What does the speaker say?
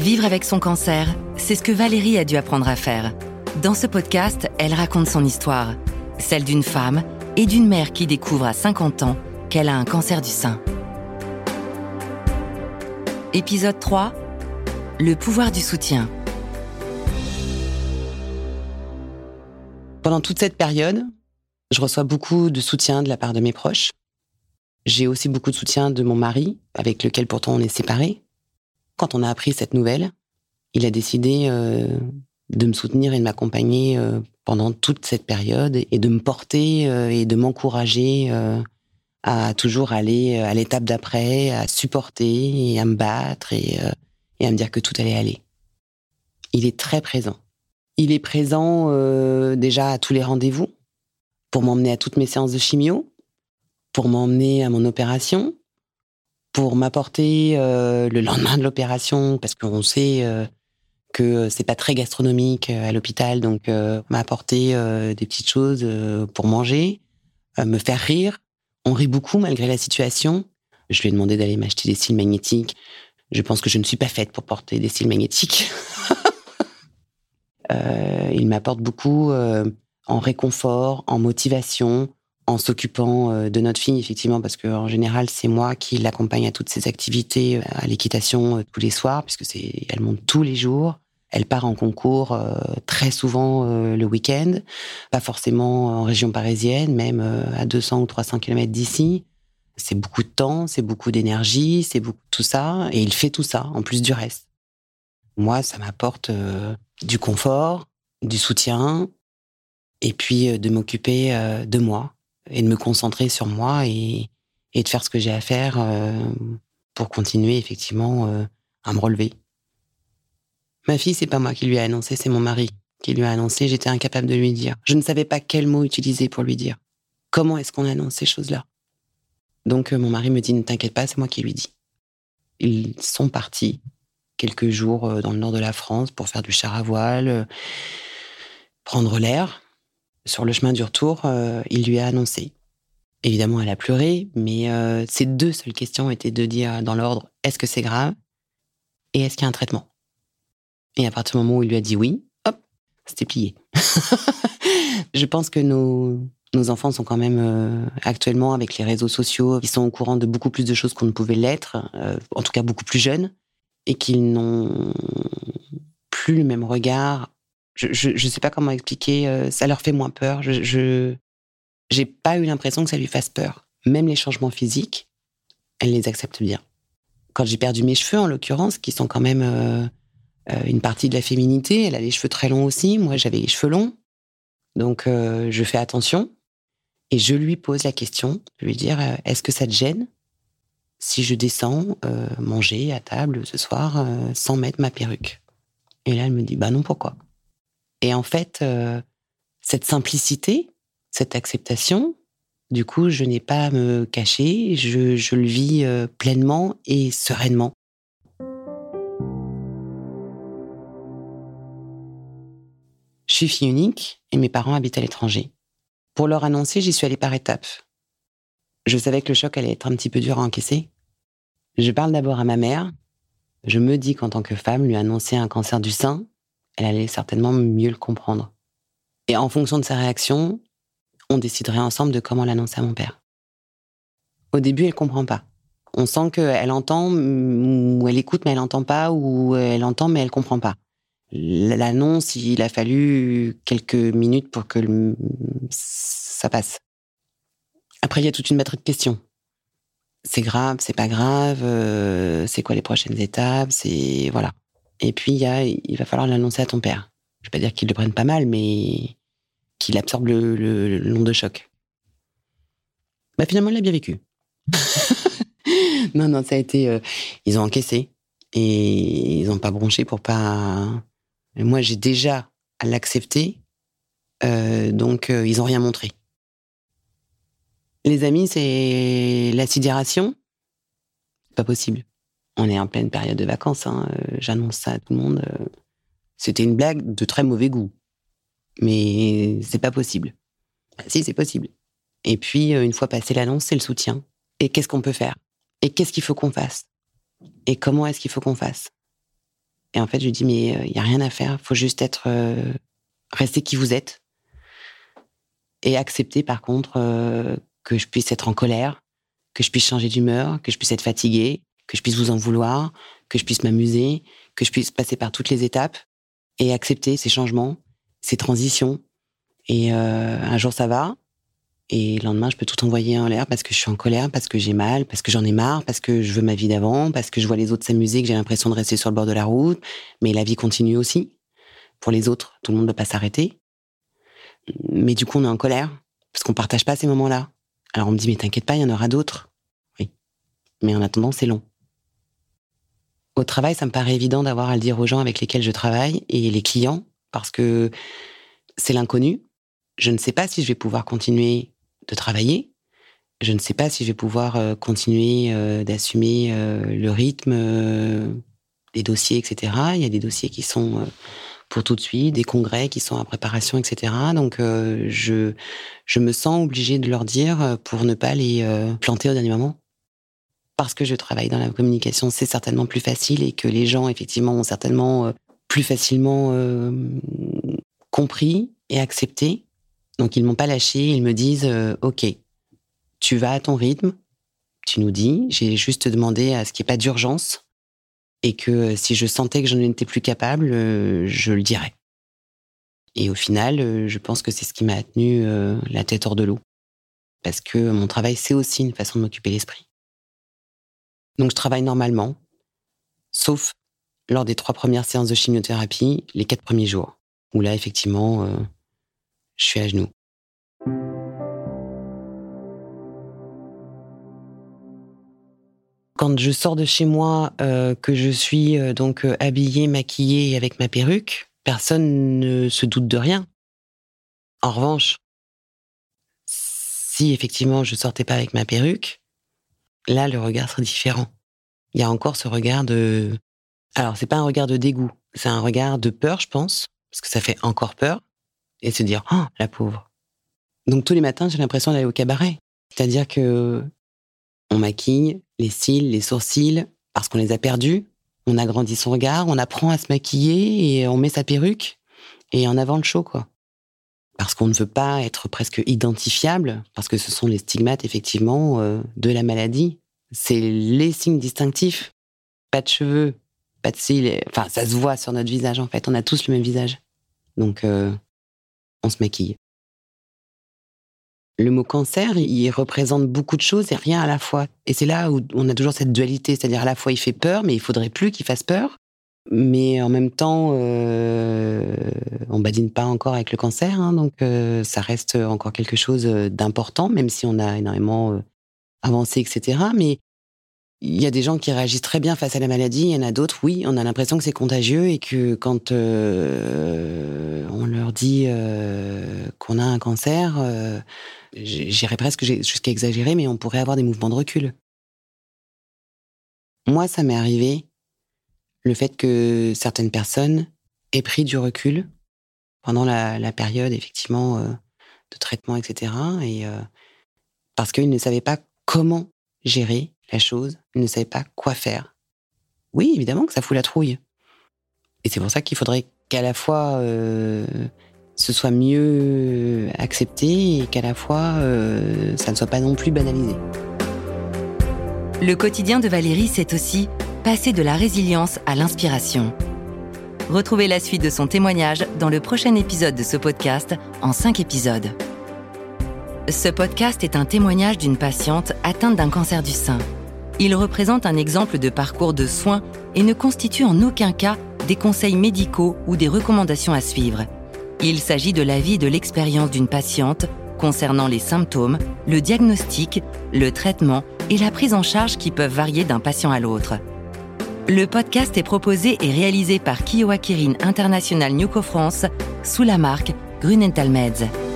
Vivre avec son cancer, c'est ce que Valérie a dû apprendre à faire. Dans ce podcast, elle raconte son histoire, celle d'une femme et d'une mère qui découvre à 50 ans qu'elle a un cancer du sein. Épisode 3 Le pouvoir du soutien. Pendant toute cette période, je reçois beaucoup de soutien de la part de mes proches. J'ai aussi beaucoup de soutien de mon mari, avec lequel pourtant on est séparés. Quand on a appris cette nouvelle, il a décidé euh, de me soutenir et de m'accompagner euh, pendant toute cette période et de me porter euh, et de m'encourager à toujours aller à l'étape d'après, à supporter et à me battre et, et, à me dire que tout allait aller. Il est très présent. Il est présent déjà à tous les rendez-vous pour m'emmener à toutes mes séances de chimio, pour m'emmener à mon opération, pour m'apporter euh, le lendemain de l'opération, parce qu'on sait euh, que c'est pas très gastronomique euh, à l'hôpital, donc m'apporter des petites choses pour manger, me faire rire. On rit beaucoup malgré la situation. Je lui ai demandé d'aller m'acheter des cils magnétiques. Je pense que je ne suis pas faite pour porter des cils magnétiques. il m'apporte beaucoup en réconfort, en motivation, en s'occupant euh, de notre fille, effectivement, parce qu'en général, c'est moi qui l'accompagne à toutes ses activités, euh, à l'équitation euh, tous les soirs, puisque c'est, elle monte tous les jours. Elle part en concours très souvent le week-end, pas forcément en région parisienne, même à 200 ou 300 km d'ici. C'est beaucoup de temps, c'est beaucoup d'énergie, c'est tout ça, et il fait tout ça en plus du reste. Moi, ça m'apporte du confort, du soutien, et puis de m'occuper de moi, et de me concentrer sur moi et, et de faire ce que j'ai à faire euh, pour continuer effectivement euh, à me relever. Ma fille, c'est pas moi qui lui ai annoncé, c'est mon mari qui lui a annoncé. J'étais incapable de lui dire. Je ne savais pas quel mot utiliser pour lui dire. Comment est-ce qu'on annonce ces choses-là? Donc euh, mon mari me dit ne t'inquiète pas, c'est moi qui lui dis. Ils sont partis quelques jours dans le nord de la France pour faire du char à voile, prendre l'air. Sur le chemin du retour, euh, il lui a annoncé. Évidemment, elle a pleuré, mais euh, ses deux seules questions étaient de dire dans l'ordre est-ce que c'est grave et est-ce qu'il y a un traitement? Et à partir du moment où il lui a dit oui, hop, c'était plié. Je pense que nos, nos enfants sont quand même euh, actuellement avec les réseaux sociaux, ils sont au courant de beaucoup plus de choses qu'on ne pouvait l'être, en tout cas beaucoup plus jeunes, et qu'ils n'ont plus le même regard je ne sais pas comment expliquer. Euh, ça leur fait moins peur. Je j'ai pas eu l'impression que ça lui fasse peur. Même les changements physiques, elle les accepte bien. Quand j'ai perdu mes cheveux, en l'occurrence, qui sont quand même euh, euh, une partie de la féminité, elle a les cheveux très longs aussi. Moi, j'avais les cheveux longs, donc je fais attention et je lui pose la question. Je lui dire est-ce que ça te gêne si je descends manger à table ce soir sans mettre ma perruque? Et là, elle me dit bah non, pourquoi? Et en fait, euh, cette simplicité, cette acceptation, du coup, je n'ai pas à me cacher, je, le vis euh, pleinement et sereinement. Je suis fille unique et mes parents habitent à l'étranger. Pour leur annoncer, j'y suis allée par étapes. Je savais que le choc allait être un petit peu dur à encaisser. Je parle d'abord à ma mère. Je me dis qu'en tant que femme, lui annoncer un cancer du sein, elle allait certainement mieux le comprendre. Et en fonction de sa réaction, on déciderait ensemble de comment l'annoncer à mon père. Au début, elle comprend pas. On sent qu'elle entend ou elle écoute mais elle entend pas ou elle entend mais elle comprend pas. L'annonce, il a fallu quelques minutes pour que ça passe. Après, il y a toute une batterie de questions. C'est grave, c'est pas grave, euh, c'est quoi les prochaines étapes, c'est voilà. Et puis, il, y a, il va falloir l'annoncer à ton père. Je vais pas dire qu'il le prenne pas mal, mais qu'il absorbe le, le, long de choc. Bah, finalement, il a bien vécu. non, non, ça a été. Euh, ils ont encaissé et ils n'ont pas bronché pour pas. moi, j'ai déjà à l'accepter, euh, donc euh, ils n'ont rien montré. Les amis, c'est la sidération. Pas possible on est en pleine période de vacances, hein, euh, j'annonce ça à tout le monde. Euh, c'était une blague de très mauvais goût. Mais c'est pas possible. Ah, si, c'est possible. Et puis, euh, une fois passé l'annonce, c'est le soutien. Et qu'est-ce qu'on peut faire? Et qu'est-ce qu'il faut qu'on fasse? Et comment est-ce qu'il faut qu'on fasse? Et en fait, je dis, mais il n'y a rien à faire. Il faut juste être, rester qui vous êtes. Et accepter, par contre, que je puisse être en colère, que je puisse changer d'humeur, que je puisse être fatiguée, que je puisse vous en vouloir, que je puisse m'amuser, que je puisse passer par toutes les étapes et accepter ces changements, ces transitions. Et un jour, ça va. Et le lendemain, je peux tout envoyer en l'air parce que je suis en colère, parce que j'ai mal, parce que j'en ai marre, parce que je veux ma vie d'avant, parce que je vois les autres s'amuser, que j'ai l'impression de rester sur le bord de la route. Mais la vie continue aussi. Pour les autres, tout le monde ne peut pas s'arrêter. Mais du coup, on est en colère parce qu'on partage pas ces moments-là. Alors on me dit, mais t'inquiète pas, il y en aura d'autres. Oui. Mais en attendant, c'est long. Au travail, ça me paraît évident d'avoir à le dire aux gens avec lesquels je travaille et les clients parce que c'est l'inconnu. Je ne sais pas si je vais pouvoir continuer de travailler. Je ne sais pas si je vais pouvoir euh, continuer euh, d'assumer euh, le rythme des dossiers, etc. Il y a des dossiers qui sont pour tout de suite, des congrès qui sont en préparation, etc. Donc je, je me sens obligée de leur dire pour ne pas les planter au dernier moment. Parce que je travaille dans la communication, c'est certainement plus facile et que les gens, effectivement, ont certainement plus facilement compris et accepté donc ils m'ont pas lâché, ils me disent euh, OK, tu vas à ton rythme, tu nous dis, j'ai juste demandé à ce qu'il n'y ait pas d'urgence et que euh, si je sentais que je n'étais plus capable, euh, je le dirais. Et au final, je pense que c'est ce qui m'a tenu la tête hors de l'eau. Parce que mon travail, c'est aussi une façon de m'occuper l'esprit. Donc je travaille normalement, sauf lors des trois premières séances de chimiothérapie, les quatre premiers jours, où là, effectivement, je suis à genoux. Quand je sors de chez moi, euh, que je suis euh, donc euh, habillée, maquillée avec ma perruque, personne ne se doute de rien. En revanche, si effectivement je sortais pas avec ma perruque, là le regard serait différent. Il y a encore ce regard de, alors c'est pas un regard de dégoût, c'est un regard de peur, je pense, parce que ça fait encore peur et se dire oh la pauvre. Donc tous les matins, j'ai l'impression d'aller au cabaret. C'est-à-dire que on maquille les cils, les sourcils parce qu'on les a perdus. On agrandit son regard, on apprend à se maquiller et on met sa perruque et en avant le show quoi. Parce qu'on ne veut pas être presque identifiable parce que ce sont les stigmates effectivement euh, de la maladie. C'est les signes distinctifs. Pas de cheveux, pas de cils, enfin ça se voit sur notre visage en fait. On a tous le même visage. Donc euh, on se maquille. Le mot cancer, il représente beaucoup de choses et rien à la fois. Et c'est là où on a toujours cette dualité, c'est-à-dire à la fois il fait peur, mais il faudrait plus qu'il fasse peur. Mais en même temps, euh, on badine pas encore avec le cancer, hein, donc euh, ça reste encore quelque chose d'important, même si on a énormément euh, avancé, etc. Mais il y a des gens qui réagissent très bien face à la maladie, il y en a d'autres, oui, on a l'impression que c'est contagieux et que quand euh, on leur dit euh, qu'on a un cancer, euh, j'irais presque jusqu'à exagérer, mais on pourrait avoir des mouvements de recul. Moi, ça m'est arrivé le fait que certaines personnes aient pris du recul pendant la, période, effectivement, de traitement, etc. Et parce qu'ils ne savaient pas comment gérer la chose, ils ne savaient pas quoi faire. Oui, évidemment que ça fout la trouille. Et c'est pour ça qu'il faudrait qu'à la fois euh, ce soit mieux accepté et qu'à la fois euh, ça ne soit pas non plus banalisé. Le quotidien de Valérie, c'est aussi passer de la résilience à l'inspiration. Retrouvez la suite de son témoignage dans le prochain épisode de ce podcast en cinq épisodes. Ce podcast est un témoignage d'une patiente atteinte d'un cancer du sein. Il représente un exemple de parcours de soins et ne constitue en aucun cas des conseils médicaux ou des recommandations à suivre. Il s'agit de l'avis et de l'expérience d'une patiente concernant les symptômes, le diagnostic, le traitement et la prise en charge qui peuvent varier d'un patient à l'autre. Le podcast est proposé et réalisé par Kiowa Kirin International Newco France sous la marque Grunenthal Meds.